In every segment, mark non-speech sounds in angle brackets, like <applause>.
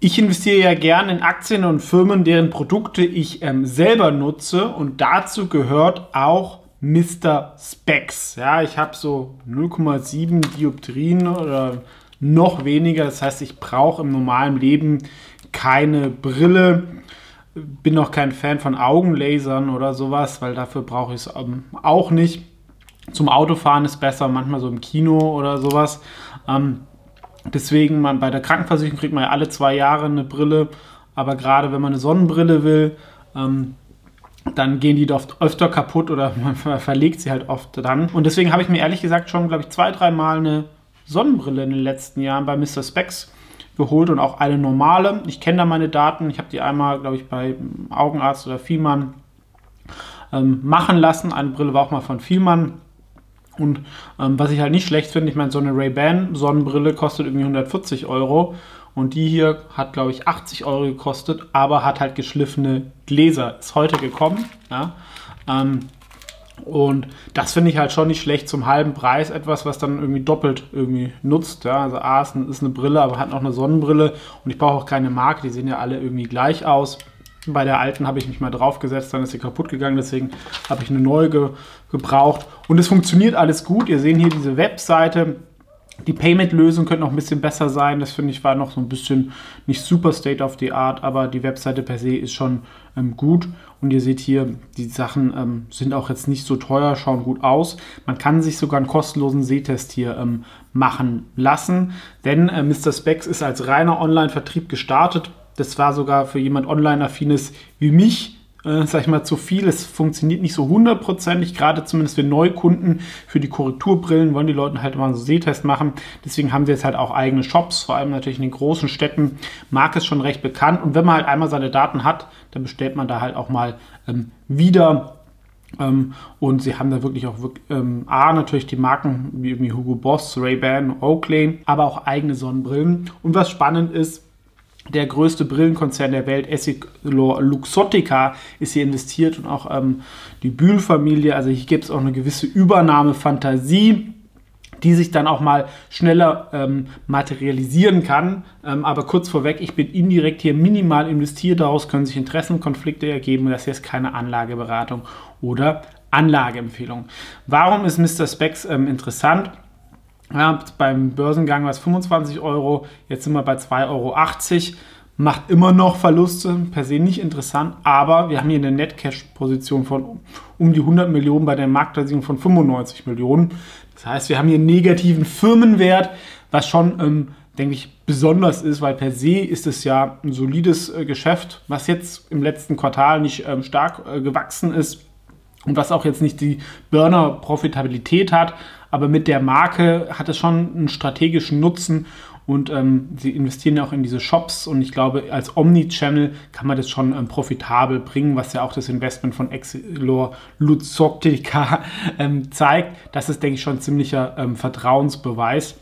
Ich investiere ja gerne in Aktien und Firmen, deren Produkte ich ähm, selber nutze und dazu gehört auch Mr. Specs. Ja, ich habe so 0,7 Dioptrien oder noch weniger. Das heißt, ich brauche im normalen Leben keine Brille. Bin auch kein Fan von Augenlasern oder sowas, weil dafür brauche ich es ähm, auch nicht. Zum Autofahren ist besser, manchmal so im Kino oder sowas. Ähm, deswegen, man, bei der Krankenversicherung kriegt man ja alle zwei Jahre eine Brille. Aber gerade wenn man eine Sonnenbrille will, ähm, dann gehen die oft öfter kaputt oder <laughs> man verlegt sie halt oft dann. Und deswegen habe ich mir ehrlich gesagt schon, glaube ich, zwei, dreimal eine Sonnenbrille in den letzten Jahren bei Mr. Specs geholt und auch eine normale. Ich kenne da meine Daten. Ich habe die einmal, glaube ich, bei Augenarzt oder Vielmann ähm, machen lassen. Eine Brille war auch mal von Vielmann. Und ähm, was ich halt nicht schlecht finde, ich meine, so eine Ray-Ban Sonnenbrille kostet irgendwie 140 Euro. Und die hier hat, glaube ich, 80 Euro gekostet, aber hat halt geschliffene Gläser. Ist heute gekommen. Ja? Ähm, und das finde ich halt schon nicht schlecht zum halben Preis. Etwas, was dann irgendwie doppelt irgendwie nutzt. Ja? Also A ist eine Brille, aber hat noch eine Sonnenbrille. Und ich brauche auch keine Marke. Die sehen ja alle irgendwie gleich aus. Bei der alten habe ich mich mal draufgesetzt, dann ist sie kaputt gegangen, deswegen habe ich eine neue ge gebraucht. Und es funktioniert alles gut. Ihr seht hier diese Webseite. Die Payment-Lösung könnte noch ein bisschen besser sein. Das finde ich war noch so ein bisschen nicht super State of the Art, aber die Webseite per se ist schon ähm, gut. Und ihr seht hier, die Sachen ähm, sind auch jetzt nicht so teuer, schauen gut aus. Man kann sich sogar einen kostenlosen Sehtest hier ähm, machen lassen, denn äh, Mr. Specs ist als reiner Online-Vertrieb gestartet. Das war sogar für jemand online-affines wie mich äh, sag ich mal, zu viel. Es funktioniert nicht so hundertprozentig, gerade zumindest für Neukunden. Für die Korrekturbrillen wollen die Leute halt mal einen Sehtest machen. Deswegen haben sie jetzt halt auch eigene Shops, vor allem natürlich in den großen Städten. Marke ist schon recht bekannt. Und wenn man halt einmal seine Daten hat, dann bestellt man da halt auch mal ähm, wieder. Ähm, und sie haben da wirklich auch wirklich, ähm, A, natürlich die Marken wie Hugo Boss, Ray-Ban, Oakley, aber auch eigene Sonnenbrillen. Und was spannend ist, der größte Brillenkonzern der Welt, Essilor Luxottica, ist hier investiert und auch ähm, die Bühl-Familie. Also hier gibt es auch eine gewisse Übernahmefantasie, die sich dann auch mal schneller ähm, materialisieren kann. Ähm, aber kurz vorweg, ich bin indirekt hier minimal investiert. Daraus können sich Interessenkonflikte ergeben. Das hier ist keine Anlageberatung oder Anlageempfehlung. Warum ist Mr. Specs ähm, interessant? Ja, beim Börsengang war es 25 Euro, jetzt sind wir bei 2,80 Euro. Macht immer noch Verluste, per se nicht interessant, aber wir haben hier eine Net-Cash-Position von um die 100 Millionen bei der Marktversicherung von 95 Millionen. Das heißt, wir haben hier einen negativen Firmenwert, was schon, ähm, denke ich, besonders ist, weil per se ist es ja ein solides äh, Geschäft, was jetzt im letzten Quartal nicht ähm, stark äh, gewachsen ist und was auch jetzt nicht die Burner-Profitabilität hat, aber mit der Marke hat es schon einen strategischen Nutzen und ähm, sie investieren ja auch in diese Shops und ich glaube, als Omni-Channel kann man das schon ähm, profitabel bringen, was ja auch das Investment von Exilor Luxottica <laughs> ähm, zeigt. Das ist, denke ich, schon ein ziemlicher ähm, Vertrauensbeweis.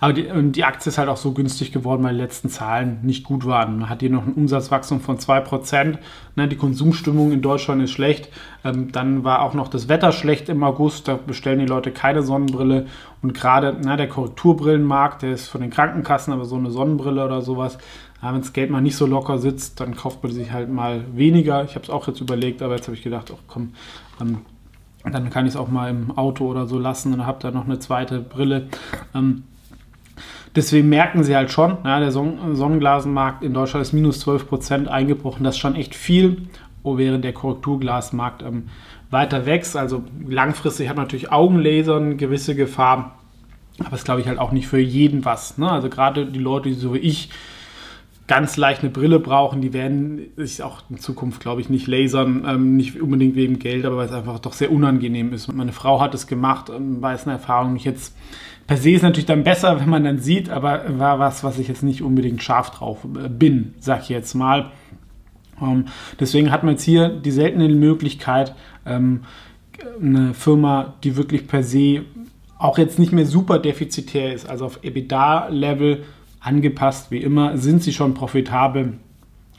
Aber die, die, Aktie ist halt auch so günstig geworden, weil die letzten Zahlen nicht gut waren. Man hat hier noch ein Umsatzwachstum von 2%. Ne, die Konsumstimmung in Deutschland ist schlecht. Ähm, dann war auch noch das Wetter schlecht im August. Da bestellen die Leute keine Sonnenbrille. Und gerade der Korrekturbrillenmarkt, der ist von den Krankenkassen, aber so eine Sonnenbrille oder sowas. Wenn das Geld mal nicht so locker sitzt, dann kauft man sich halt mal weniger. Ich habe es auch jetzt überlegt, aber jetzt habe ich gedacht, ach komm, ähm, dann kann ich es auch mal im Auto oder so lassen und habe da noch eine zweite Brille. Ähm, Deswegen merken sie halt schon, ja, der Son Sonnenglasenmarkt in Deutschland ist minus 12 Prozent eingebrochen. Das ist schon echt viel, während der Korrekturglasmarkt ähm, weiter wächst. Also langfristig hat natürlich Augenlaser eine gewisse Gefahr, aber es glaube ich halt auch nicht für jeden was. Ne? Also gerade die Leute, die so wie ich ganz leicht eine Brille brauchen, die werden sich auch in Zukunft, glaube ich, nicht lasern, ähm, nicht unbedingt wegen Geld, aber weil es einfach doch sehr unangenehm ist. Meine Frau hat es gemacht, ähm, weiß eine Erfahrung. Ich jetzt Per se ist natürlich dann besser, wenn man dann sieht, aber war was, was ich jetzt nicht unbedingt scharf drauf äh, bin, sag ich jetzt mal. Ähm, deswegen hat man jetzt hier die seltene Möglichkeit, ähm, eine Firma, die wirklich per se auch jetzt nicht mehr super defizitär ist, also auf EBITDA-Level angepasst wie immer, sind sie schon profitabel,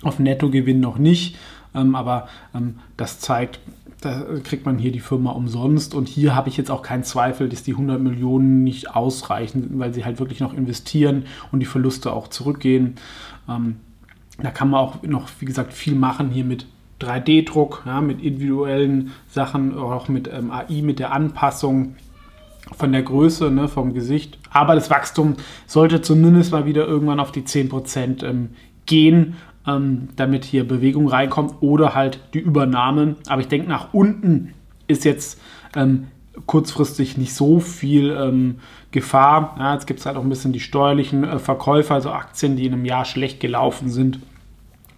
auf Nettogewinn noch nicht, ähm, aber ähm, das zeigt, da kriegt man hier die Firma umsonst. Und hier habe ich jetzt auch keinen Zweifel, dass die 100 Millionen nicht ausreichen, weil sie halt wirklich noch investieren und die Verluste auch zurückgehen. Ähm, da kann man auch noch, wie gesagt, viel machen hier mit 3D-Druck, ja, mit individuellen Sachen, auch mit ähm, AI, mit der Anpassung von der Größe, ne, vom Gesicht. Aber das Wachstum sollte zumindest mal wieder irgendwann auf die 10% ähm, gehen, ähm, damit hier Bewegung reinkommt oder halt die Übernahme. Aber ich denke, nach unten ist jetzt ähm, kurzfristig nicht so viel ähm, Gefahr. Ja, jetzt gibt es halt auch ein bisschen die steuerlichen äh, Verkäufe, also Aktien, die in einem Jahr schlecht gelaufen sind,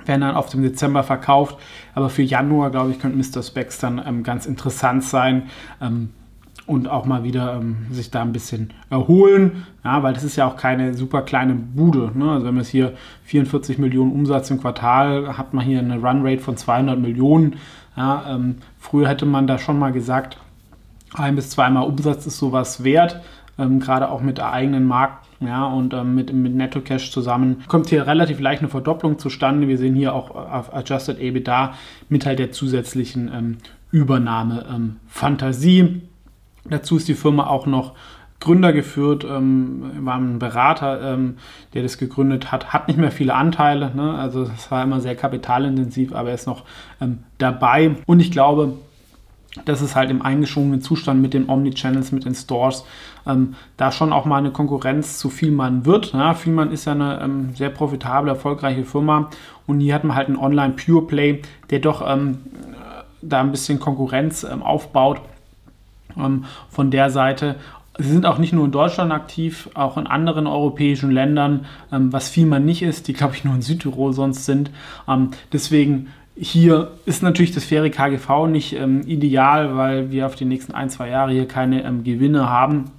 werden dann auf dem Dezember verkauft. Aber für Januar, glaube ich, könnte Mr. Specs dann ähm, ganz interessant sein. Ähm, und auch mal wieder ähm, sich da ein bisschen erholen, ja, weil das ist ja auch keine super kleine Bude. Ne? Also wenn man es hier 44 Millionen Umsatz im Quartal hat man hier eine Runrate von 200 Millionen. Ja, ähm, früher hätte man da schon mal gesagt, ein bis zweimal Umsatz ist sowas wert, ähm, gerade auch mit der eigenen Markt. Ja, und ähm, mit, mit Netto Cash zusammen kommt hier relativ leicht eine Verdopplung zustande. Wir sehen hier auch auf Adjusted EBITDA mit halt der zusätzlichen ähm, Übernahme ähm, Fantasie. Dazu ist die Firma auch noch Gründer geführt, ähm, war ein Berater, ähm, der das gegründet hat, hat nicht mehr viele Anteile, ne? also es war immer sehr kapitalintensiv, aber er ist noch ähm, dabei und ich glaube, dass es halt im eingeschwungenen Zustand mit den Omnichannels, mit den Stores, ähm, da schon auch mal eine Konkurrenz zu Vielmann wird. Ja, Vielmann ist ja eine ähm, sehr profitable, erfolgreiche Firma und hier hat man halt einen Online-Pure Play, der doch ähm, da ein bisschen Konkurrenz ähm, aufbaut von der Seite. Sie sind auch nicht nur in Deutschland aktiv, auch in anderen europäischen Ländern, ähm, was viel nicht ist, die glaube ich nur in Südtirol sonst sind. Ähm, deswegen hier ist natürlich das faire KGV nicht ähm, ideal, weil wir auf die nächsten ein, zwei Jahre hier keine ähm, Gewinne haben.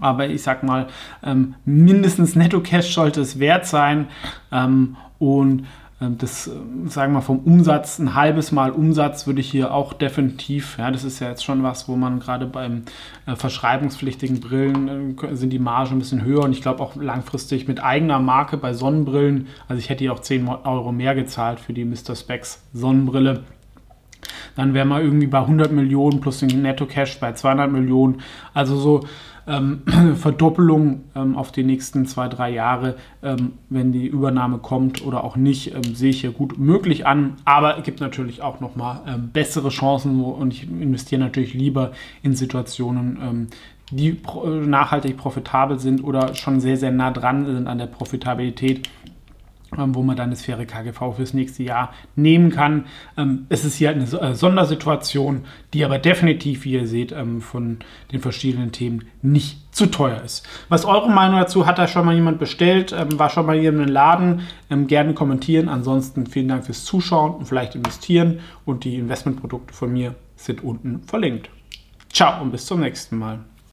Aber ich sag mal, ähm, mindestens Netto Cash sollte es wert sein. und ähm, das, äh, sagen wir mal, vom Umsatz, ein halbes Mal Umsatz würde ich hier auch definitiv, ja, das ist ja jetzt schon was, wo man gerade beim äh, verschreibungspflichtigen Brillen äh, sind die Margen ein bisschen höher und ich glaube auch langfristig mit eigener Marke bei Sonnenbrillen, also ich hätte hier auch 10 Euro mehr gezahlt für die Mr. Specs Sonnenbrille. Dann wäre man irgendwie bei 100 Millionen plus den Netto Cash bei 200 Millionen. Also so ähm, <clears throat> Verdoppelung ähm, auf die nächsten zwei, drei Jahre, ähm, wenn die Übernahme kommt oder auch nicht, ähm, sehe ich hier gut möglich an. Aber es gibt natürlich auch nochmal ähm, bessere Chancen und ich investiere natürlich lieber in Situationen, ähm, die pro nachhaltig profitabel sind oder schon sehr, sehr nah dran sind an der Profitabilität wo man dann das faire KGV fürs nächste Jahr nehmen kann. Ähm, es ist hier eine äh, Sondersituation, die aber definitiv, wie ihr seht, ähm, von den verschiedenen Themen nicht zu teuer ist. Was eure Meinung dazu? Hat da schon mal jemand bestellt? War schon mal hier in den Laden? Gerne kommentieren. Ansonsten vielen Dank fürs Zuschauen und vielleicht investieren. Und die Investmentprodukte von mir sind unten verlinkt. Ciao und bis zum nächsten Mal.